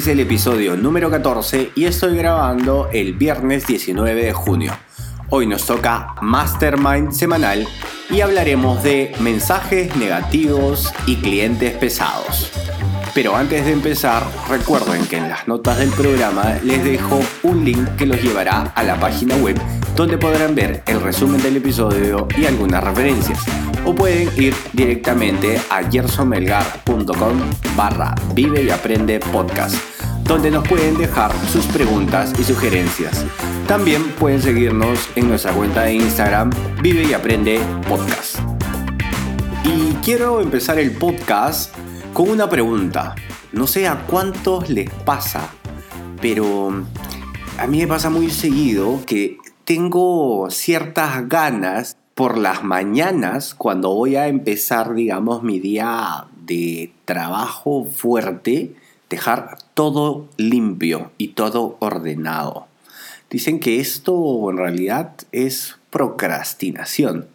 Es el episodio número 14 y estoy grabando el viernes 19 de junio. Hoy nos toca Mastermind semanal y hablaremos de mensajes negativos y clientes pesados. Pero antes de empezar, recuerden que en las notas del programa les dejo un link que los llevará a la página web donde podrán ver el resumen del episodio y algunas referencias. O pueden ir directamente a gersonmelgar.com barra vive y aprende podcast, donde nos pueden dejar sus preguntas y sugerencias. También pueden seguirnos en nuestra cuenta de Instagram Vive y Aprende Podcast. Y quiero empezar el podcast con una pregunta. No sé a cuántos les pasa, pero a mí me pasa muy seguido que tengo ciertas ganas por las mañanas cuando voy a empezar, digamos, mi día de trabajo fuerte, dejar todo limpio y todo ordenado. Dicen que esto en realidad es procrastinación.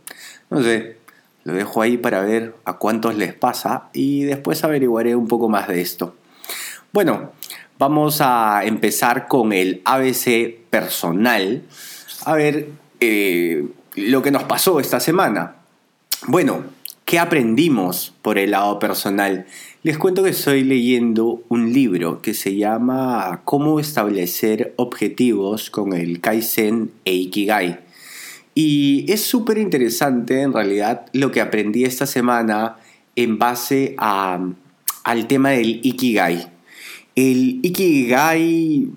No sé, lo dejo ahí para ver a cuántos les pasa y después averiguaré un poco más de esto. Bueno, vamos a empezar con el ABC personal. A ver eh, lo que nos pasó esta semana. Bueno, ¿qué aprendimos por el lado personal? Les cuento que estoy leyendo un libro que se llama Cómo establecer objetivos con el Kaizen e Ikigai. Y es súper interesante en realidad lo que aprendí esta semana en base al tema del Ikigai. El Ikigai,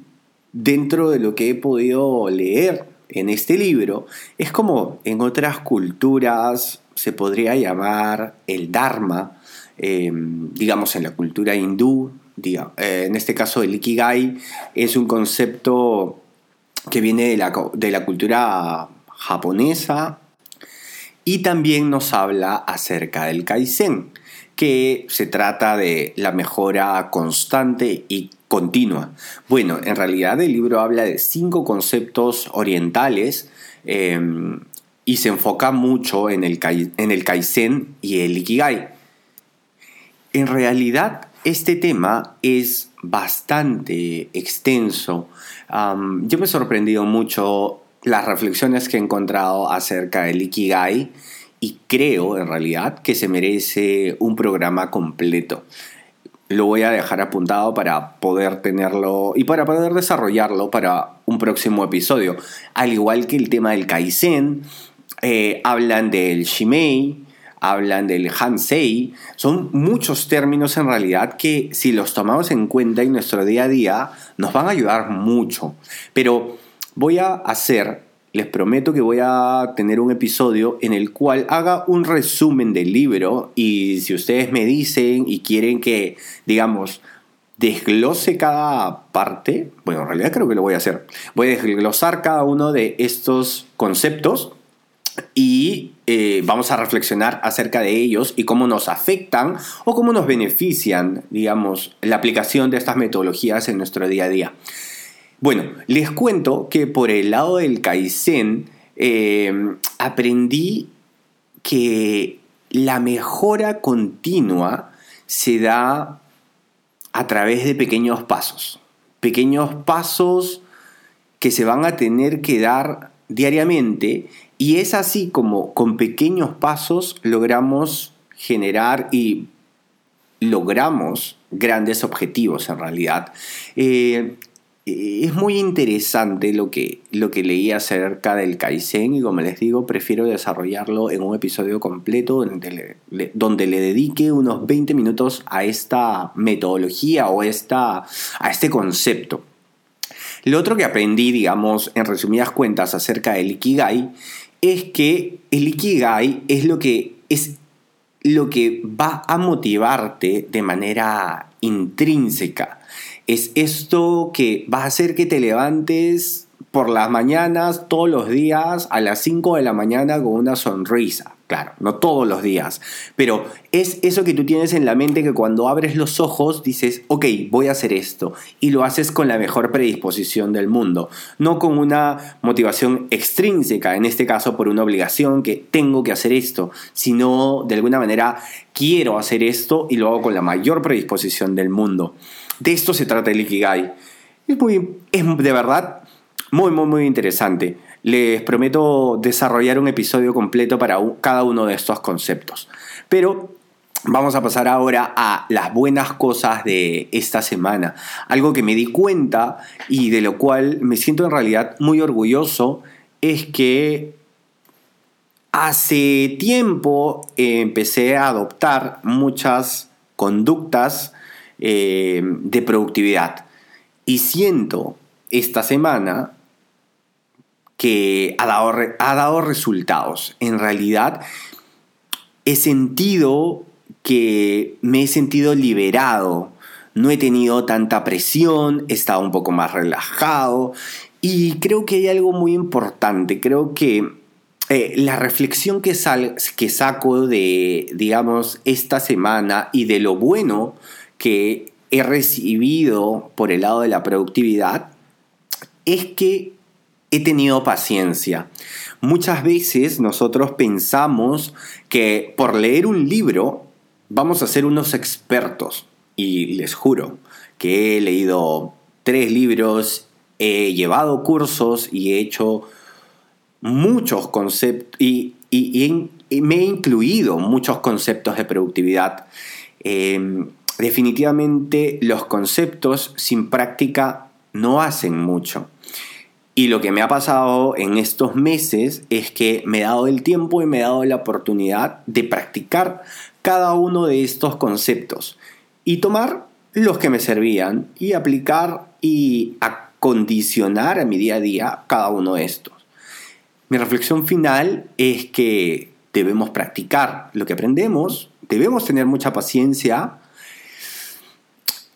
dentro de lo que he podido leer en este libro, es como en otras culturas se podría llamar el Dharma, em, digamos en la cultura hindú, eh, en este caso el Ikigai es un concepto que viene de la, de la cultura japonesa y también nos habla acerca del Kaizen, que se trata de la mejora constante y continua. Bueno, en realidad el libro habla de cinco conceptos orientales em, y se enfoca mucho en el, en el Kaizen y el Ikigai. En realidad este tema es bastante extenso. yo me he sorprendido mucho las reflexiones que he encontrado acerca del Ikigai y creo en realidad que se merece un programa completo. Lo voy a dejar apuntado para poder tenerlo y para poder desarrollarlo para un próximo episodio. Al igual que el tema del Kaizen, eh, hablan del Shimei, hablan del Hansei. Son muchos términos en realidad que si los tomamos en cuenta en nuestro día a día nos van a ayudar mucho. Pero voy a hacer, les prometo que voy a tener un episodio en el cual haga un resumen del libro y si ustedes me dicen y quieren que, digamos, desglose cada parte, bueno, en realidad creo que lo voy a hacer. Voy a desglosar cada uno de estos conceptos y eh, vamos a reflexionar acerca de ellos y cómo nos afectan o cómo nos benefician, digamos, la aplicación de estas metodologías en nuestro día a día. Bueno, les cuento que por el lado del Kaizen eh, aprendí que la mejora continua se da a través de pequeños pasos. Pequeños pasos que se van a tener que dar diariamente y es así como con pequeños pasos logramos generar y logramos grandes objetivos en realidad. Eh, es muy interesante lo que, lo que leí acerca del Kaizen y como les digo, prefiero desarrollarlo en un episodio completo donde le, le dedique unos 20 minutos a esta metodología o esta, a este concepto. Lo otro que aprendí, digamos, en resumidas cuentas acerca del Ikigai, es que el Ikigai es lo que es lo que va a motivarte de manera intrínseca. Es esto que va a hacer que te levantes por las mañanas, todos los días, a las 5 de la mañana con una sonrisa. Claro, no todos los días, pero es eso que tú tienes en la mente que cuando abres los ojos dices, ok, voy a hacer esto, y lo haces con la mejor predisposición del mundo, no con una motivación extrínseca, en este caso por una obligación que tengo que hacer esto, sino de alguna manera quiero hacer esto y lo hago con la mayor predisposición del mundo. De esto se trata el Ikigai. Es, muy, es de verdad muy, muy, muy interesante. Les prometo desarrollar un episodio completo para cada uno de estos conceptos. Pero Vamos a pasar ahora a las buenas cosas de esta semana. Algo que me di cuenta y de lo cual me siento en realidad muy orgulloso es que hace tiempo empecé a adoptar muchas conductas eh, de productividad y siento esta semana que ha dado, ha dado resultados. En realidad, he sentido que me he sentido liberado. No he tenido tanta presión, he estado un poco más relajado y creo que hay algo muy importante. Creo que eh, la reflexión que, sal, que saco de, digamos, esta semana y de lo bueno que he recibido por el lado de la productividad es que he tenido paciencia. Muchas veces nosotros pensamos que por leer un libro vamos a ser unos expertos. Y les juro que he leído tres libros, he llevado cursos y he hecho muchos conceptos y, me he incluido muchos conceptos de productividad. Em, definitivamente los conceptos sin práctica no hacen mucho. Y lo que me ha pasado en estos meses es que me he dado el tiempo y me he dado la oportunidad de practicar cada uno de estos conceptos y tomar los que me servían y aplicar y acondicionar a mi día a día cada uno de estos. Mi reflexión final es que debemos practicar lo que aprendemos, debemos tener mucha paciencia.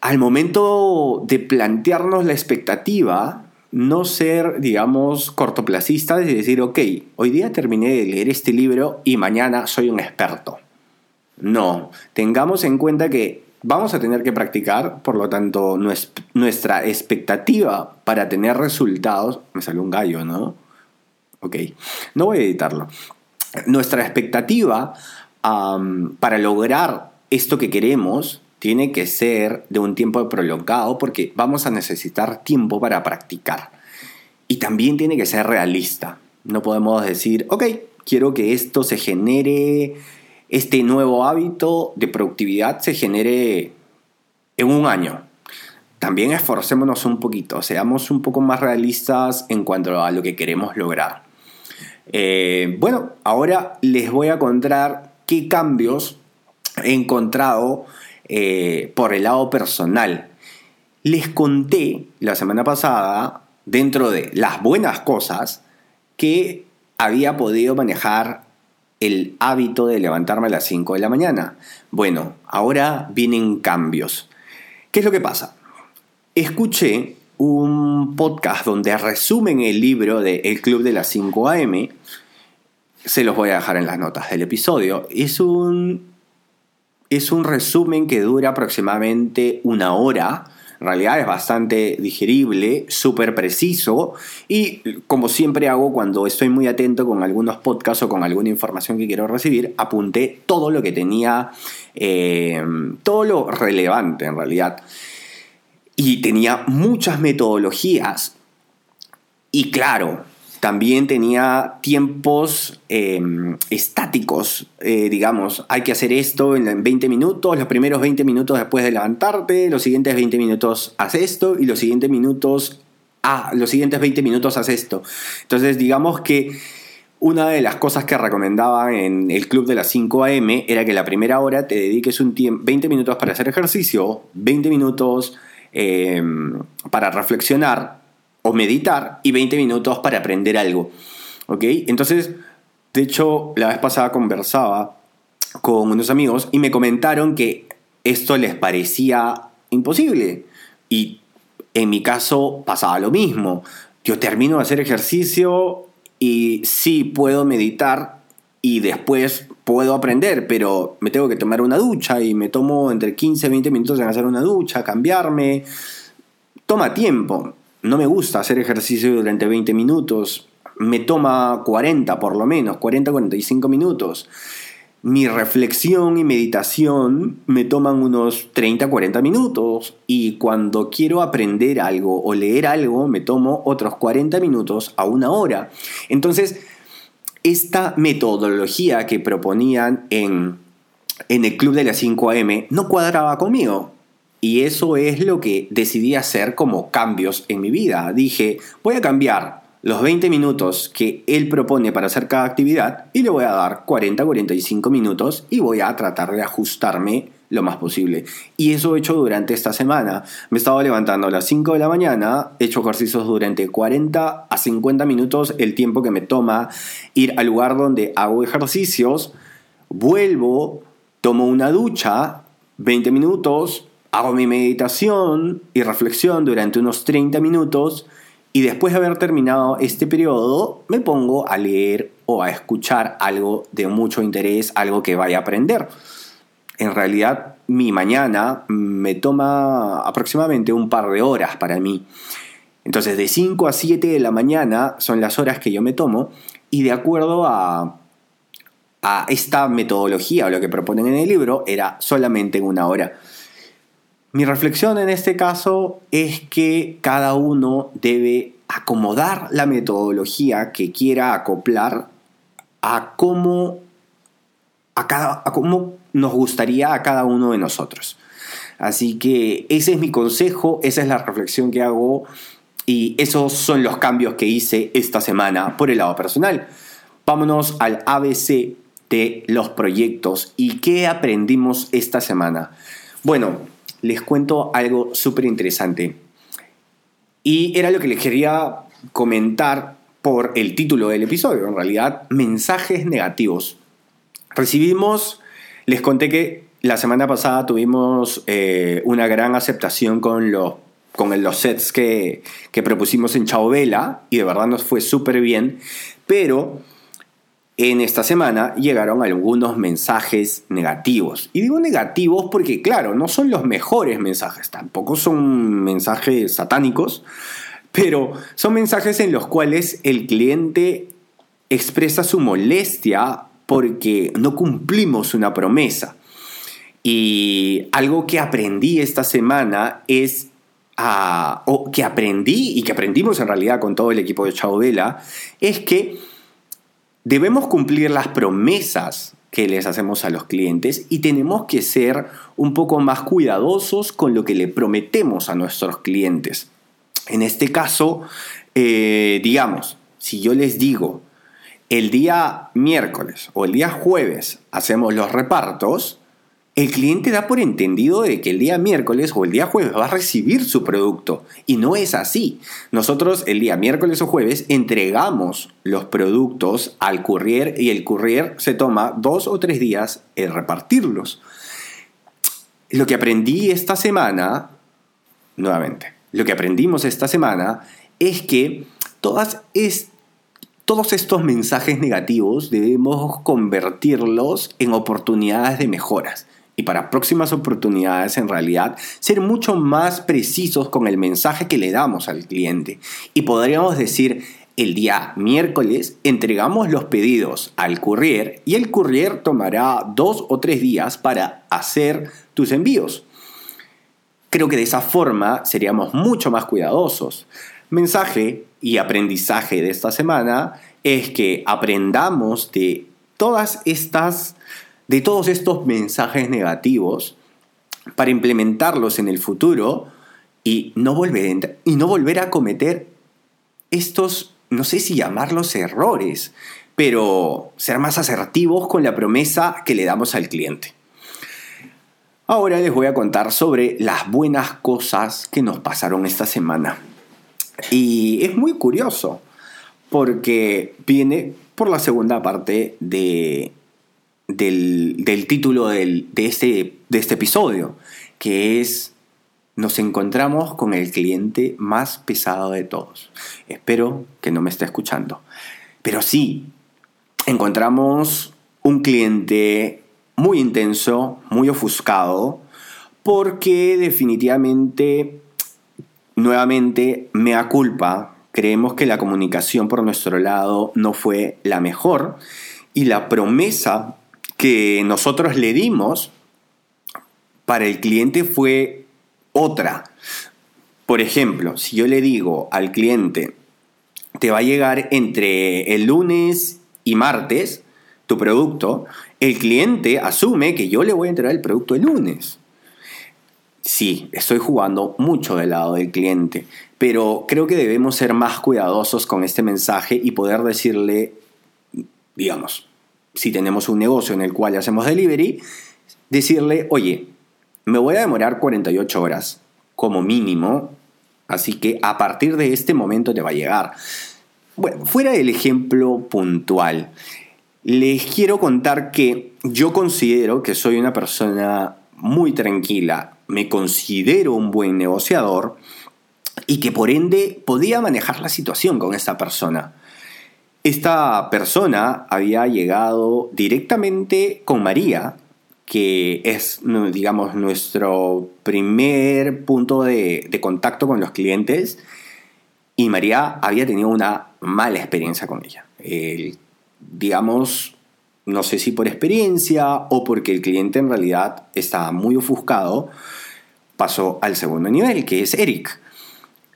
Al momento de plantearnos la expectativa, no ser, digamos, cortoplacistas y decir, ok, hoy día terminé de leer este libro y mañana soy un experto. No, tengamos en cuenta que vamos a tener que practicar, por lo tanto, nuestra expectativa para tener resultados, me salió un gallo, ¿no? Ok, no voy a editarlo. Nuestra expectativa para lograr esto que queremos tiene que ser de un tiempo prolongado porque vamos a necesitar tiempo para practicar. Y también tiene que ser realista. No podemos decir, ok, quiero que esto se genere, este nuevo hábito de productividad se genere en un año. También esforcémonos un poquito, seamos un poco más realistas en cuanto a lo que queremos lograr. Eh, bueno, ahora les voy a contar qué cambios he encontrado eh, por el lado personal. Les conté la semana pasada, dentro de las buenas cosas, que había podido manejar el hábito de levantarme a las 5 de la mañana. Bueno, ahora vienen cambios. ¿Qué es lo que pasa? Escuché un podcast donde resumen el libro de El Club de las 5 AM. Se los voy a dejar en las notas del episodio. Es un es un resumen que dura aproximadamente una hora. En realidad es bastante digerible, súper preciso y como siempre hago cuando estoy muy atento con algunos podcasts o con alguna información que quiero recibir, apunté todo lo que tenía, eh, todo lo relevante en realidad. Y tenía muchas metodologías y claro, también tenía tiempos em, estáticos, eh, digamos, hay que hacer esto en 20 minutos, los primeros 20 minutos después de levantarte, los siguientes 20 minutos haz esto y los siguientes minutos, ah, los siguientes 20 minutos haz esto. Entonces, digamos que una de las cosas que recomendaba en el club de las 5 a.m. era que la primera hora te dediques un 20 minutos para hacer ejercicio, 20 minutos em, para reflexionar, o meditar y 20 minutos para aprender algo. ¿Ok? Entonces, de hecho, la vez pasada conversaba con unos amigos y me comentaron que esto les parecía imposible. Y en mi caso pasaba lo mismo. Yo termino de hacer ejercicio y sí puedo meditar y después puedo aprender, pero me tengo que tomar una ducha y me tomo entre 15 y 20 minutos en hacer una ducha, cambiarme. Toma tiempo. No me gusta hacer ejercicio durante 20 minutos. Me toma 40 por lo menos, 40-45 minutos mi reflexión y meditación me toman unos 30-40 minutos y cuando quiero aprender algo o leer algo me tomo otros 40 minutos a una hora. Entonces, esta metodología que proponían en, en el club de las 5 AM no cuadraba conmigo. Y eso es lo que decidí hacer como cambios en mi vida. Dije, voy a cambiar los 20 minutos que él propone para hacer cada actividad y le voy a dar 40-45 minutos y voy a tratar de ajustarme lo más posible. Y eso he hecho durante esta semana. Me he estado levantando a las 5 de la mañana, he hecho ejercicios durante 40 a 50 minutos, el tiempo que me toma ir al lugar donde hago ejercicios, vuelvo, tomo una ducha, 20 minutos, hago mi meditación y reflexión durante unos 30 minutos y después de haber terminado este periodo, me pongo a leer o a escuchar algo de mucho interés, algo que vaya a aprender. En realidad, mi mañana me toma aproximadamente un par de horas para mí. Entonces, de 5 a 7 de la mañana son las horas que yo me tomo y de acuerdo a, a esta metodología o lo que proponen en el libro, era solamente en una hora. Mi reflexión en este caso es que cada uno debe acomodar la metodología que quiera acoplar a cómo, a cada, a cómo nos gustaría a cada uno de nosotros. Así que ese es mi consejo, esa es la reflexión que hago y esos son los cambios que hice esta semana por el lado personal. Vámonos al ABC de los proyectos y qué aprendimos esta semana. Bueno, les cuento algo súper interesante. Y era lo que les quería comentar por el título del episodio, en realidad, mensajes negativos. Recibimos, les conté que la semana pasada tuvimos eh, una gran aceptación con los, con los sets que, que propusimos en Chao Vela y de verdad nos fue súper bien, pero en esta semana llegaron algunos mensajes negativos. Y digo negativos porque, claro, no son los mejores mensajes, tampoco son mensajes satánicos, pero son mensajes en los cuales el cliente expresa su molestia porque no cumplimos una promesa. Y algo que aprendí esta semana es o que aprendí y que aprendimos en realidad con todo el equipo de Chao Vela, es que Debemos cumplir las promesas que les hacemos a los clientes y tenemos que ser un poco más cuidadosos con lo que le prometemos a nuestros clientes. En este caso, eh, digamos, si yo les digo, el día miércoles o el día jueves hacemos los repartos, el cliente da por entendido de que el día miércoles o el día jueves va a recibir su producto y no es así. Nosotros el día miércoles o jueves entregamos los productos al courier y el courier se toma dos o tres días en repartirlos. Lo que aprendí esta semana, nuevamente, lo que aprendimos esta semana es que todas todos estos mensajes negativos debemos convertirlos en oportunidades de mejoras y para próximas oportunidades en realidad ser mucho más precisos con el mensaje que le damos al cliente. Y podríamos decir, el día miércoles entregamos los pedidos al courier y el courier tomará dos o tres días para hacer tus envíos. Creo que de esa forma seríamos mucho más cuidadosos. Mensaje y aprendizaje de esta semana es que aprendamos de todas estas de todos estos mensajes negativos para implementarlos en el futuro y no volver, y no volver a cometer estos, no sé si llamarlos errores, pero ser más asertivos con la promesa que le damos al cliente. Ahora les voy a contar sobre las buenas cosas que nos pasaron esta semana. Y es muy curioso, porque viene por la segunda parte de del, título de, este, de este episodio, que es nos encontramos con el cliente más pesado de todos. Espero que no me esté escuchando. Pero sí, encontramos un cliente muy intenso, muy ofuscado, porque definitivamente, nuevamente, me da culpa. Creemos que la comunicación por nuestro lado no fue la mejor y la promesa que nosotros le dimos para el cliente fue otra. Por ejemplo, si yo le digo al cliente, te va a llegar entre el lunes y martes tu producto, el cliente asume que yo le voy a entregar el producto el lunes. Sí, estoy jugando mucho del lado del cliente, pero creo que debemos ser más cuidadosos con este mensaje y poder decirle, digamos, si tenemos un negocio en el cual hacemos delivery, decirle, oye, me voy a demorar 48 horas como mínimo, así que a partir de este momento te va a llegar. Bueno, fuera del ejemplo puntual, les quiero contar que yo considero que soy una persona muy tranquila, me considero un buen negociador y que por ende podía manejar la situación con esta persona. Esta persona había llegado directamente con María, que es, digamos, nuestro primer punto de, contacto con los clientes, y María había tenido una mala experiencia con ella. digamos, no sé si por experiencia o porque el cliente en realidad estaba muy ofuscado, pasó al segundo nivel, que es Eric.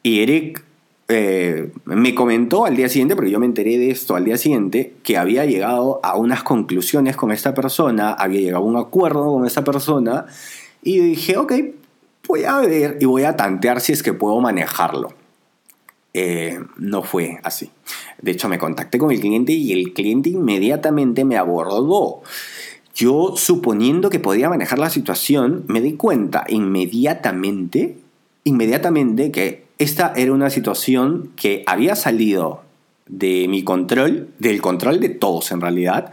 Y Eric eh, me comentó al día siguiente, porque yo me enteré de esto al día siguiente, que había llegado a unas conclusiones con esta persona, había llegado a un acuerdo con esa persona, y dije, ok, voy a ver y voy a tantear si es que puedo manejarlo. Eh, no fue así. De hecho, me contacté con el cliente y el cliente inmediatamente me abordó. Yo, suponiendo que podía manejar la situación, me di cuenta inmediatamente, inmediatamente que esta era una situación que había salido de mi control, del control de todos en realidad,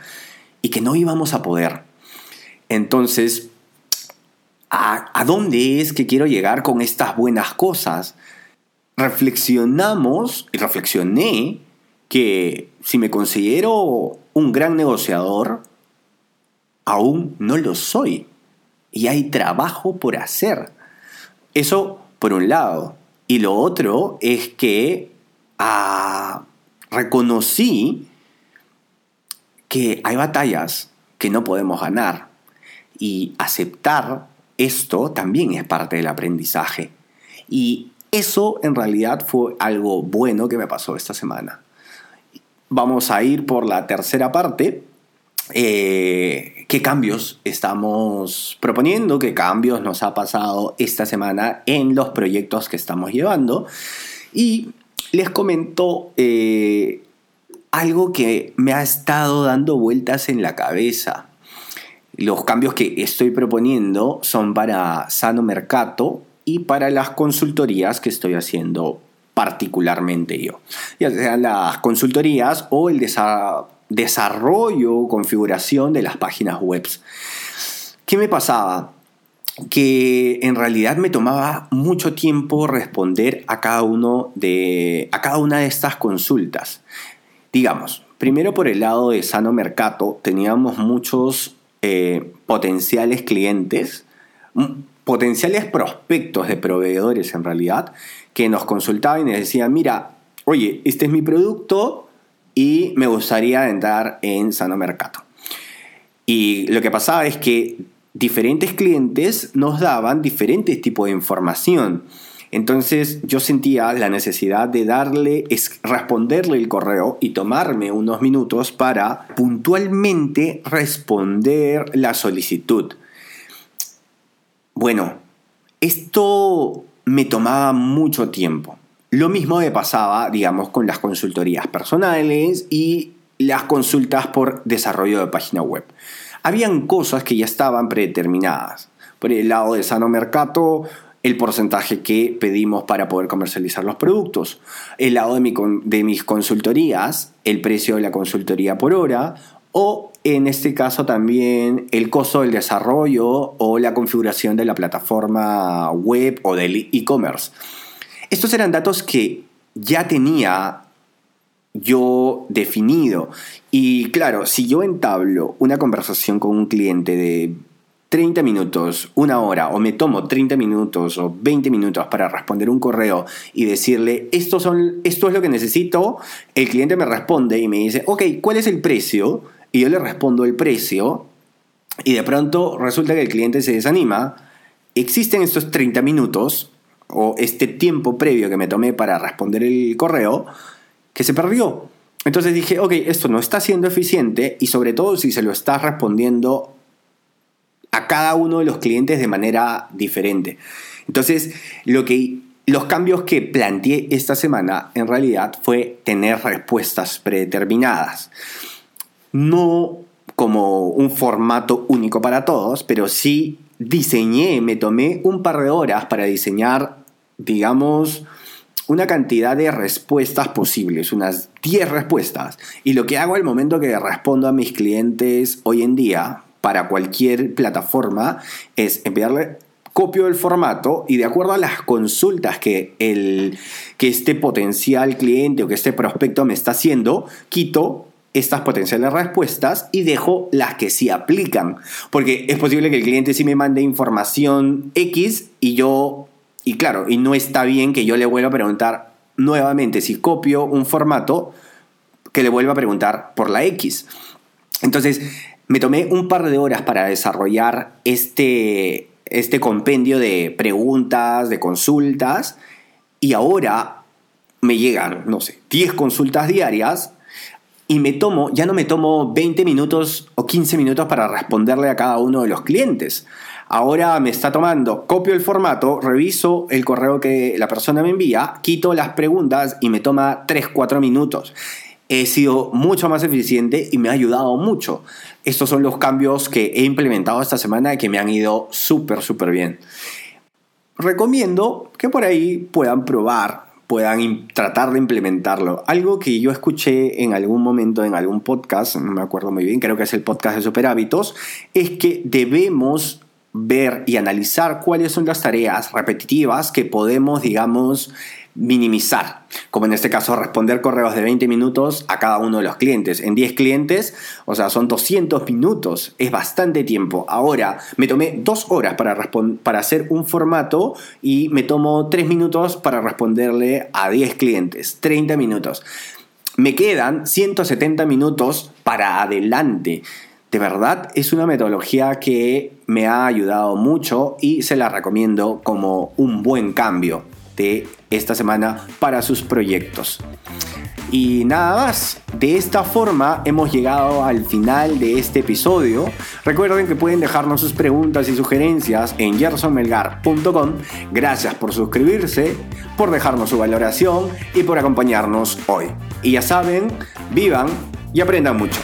y que no íbamos a poder. Entonces, ¿a, dónde es que quiero llegar con estas buenas cosas? reflexionamos y reflexioné que si me considero un gran negociador, aún no lo soy. Y hay trabajo por hacer. Eso por un lado. Y lo otro es que ah, reconocí que hay batallas que no podemos ganar. Y aceptar esto también es parte del aprendizaje. Y eso en realidad fue algo bueno que me pasó esta semana. Vamos a ir por la tercera parte. Eh, ¿Qué cambios estamos proponiendo? ¿Qué cambios nos ha pasado esta semana en los proyectos que estamos llevando? Y les comento eh, algo que me ha estado dando vueltas en la cabeza. Los cambios que estoy proponiendo son para Sano Mercato, y para las consultorías que estoy haciendo particularmente yo. Ya sean las consultorías o el desarrollo o configuración de las páginas web. ¿Qué me pasaba? Que en realidad me tomaba mucho tiempo responder a cada, uno de, a cada una de estas consultas. Digamos, primero por el lado de Sano Mercato teníamos muchos eh, potenciales clientes, potenciales prospectos de proveedores en realidad que nos consultaban y nos decían, mira, oye, este es mi producto y me gustaría entrar en Sano Mercado. Y lo que pasaba es que diferentes clientes nos daban diferentes tipos de información. Entonces yo sentía la necesidad de darle, responderle el correo y tomarme unos minutos para puntualmente responder la solicitud. Bueno, esto me tomaba mucho tiempo. Lo mismo me pasaba, digamos, con las consultorías personales y las consultas por desarrollo de página web. Habían cosas que ya estaban predeterminadas. Por el lado de Sano Mercato, el porcentaje que pedimos para poder comercializar los productos. El lado de, de mis consultorías, el precio de la consultoría por hora o en este caso también el costo del desarrollo o la configuración de la plataforma web o del e-commerce. Estos eran datos que ya tenía yo definido. Y claro, si yo entablo una conversación con un cliente de 30 minutos, una hora, o me tomo 30 minutos o 20 minutos para responder un correo y decirle, esto, son, esto es lo que necesito, el cliente me responde y me dice, ok, ¿cuál es el precio? Y yo le respondo el precio y de pronto resulta que el cliente se desanima. Existen estos 30 minutos o este tiempo previo que me tomé para responder el correo que se perdió. Entonces dije, ok, esto no está siendo eficiente y sobre todo si se lo estás respondiendo a cada uno de los clientes de manera diferente. Entonces, lo que, los cambios que planteé esta semana en realidad fue tener respuestas predeterminadas. No como un formato único para todos, pero sí diseñé, me tomé un par de horas para diseñar, digamos, una cantidad de respuestas posibles, unas 10 respuestas. Y lo que hago al momento que respondo a mis clientes hoy en día, para cualquier plataforma es enviarle copio el formato y de acuerdo a las consultas que, el, que este potencial cliente o que este prospecto me está haciendo, quito estas potenciales respuestas y dejo las que sí aplican. Porque es posible que el cliente sí me mande información X y yo, y claro, y no está bien que yo le vuelva a preguntar nuevamente si copio un formato, que le vuelva a preguntar por la X. Entonces, me tomé un par de horas para desarrollar este, este compendio de preguntas, de consultas, y ahora me llegan, no sé, 10 consultas diarias y me tomo, ya no me tomo 20 minutos o 15 minutos para responderle a cada uno de los clientes. Ahora me está tomando, copio el formato, reviso el correo que la persona me envía, quito las preguntas y me toma 3-4 minutos he sido mucho más eficiente y me ha ayudado mucho. Estos son los cambios que he implementado esta semana y que me han ido súper, súper bien. Recomiendo que por ahí puedan probar, puedan tratar de implementarlo. Algo que yo escuché en algún momento en algún podcast, no me acuerdo muy bien, creo que es el podcast de Super Hábitos, es que debemos ver y analizar cuáles son las tareas repetitivas que podemos, digamos, minimizar, como en este caso responder correos de 20 minutos a cada uno de los clientes. En 10 clientes, o sea, son 200 minutos, es bastante tiempo. Ahora, me tomé dos horas para, para hacer un formato y me tomo 3 minutos para responderle a 10 clientes, 30 minutos. Me quedan 170 minutos para adelante. De verdad es una metodología que me ha ayudado mucho y se la recomiendo como un buen cambio de esta semana para sus proyectos. Y nada más, de esta forma hemos llegado al final de este episodio. Recuerden que pueden dejarnos sus preguntas y sugerencias en gersonmelgar.com. Gracias por suscribirse, por dejarnos su valoración y por acompañarnos hoy. Y ya saben, vivan y aprendan mucho.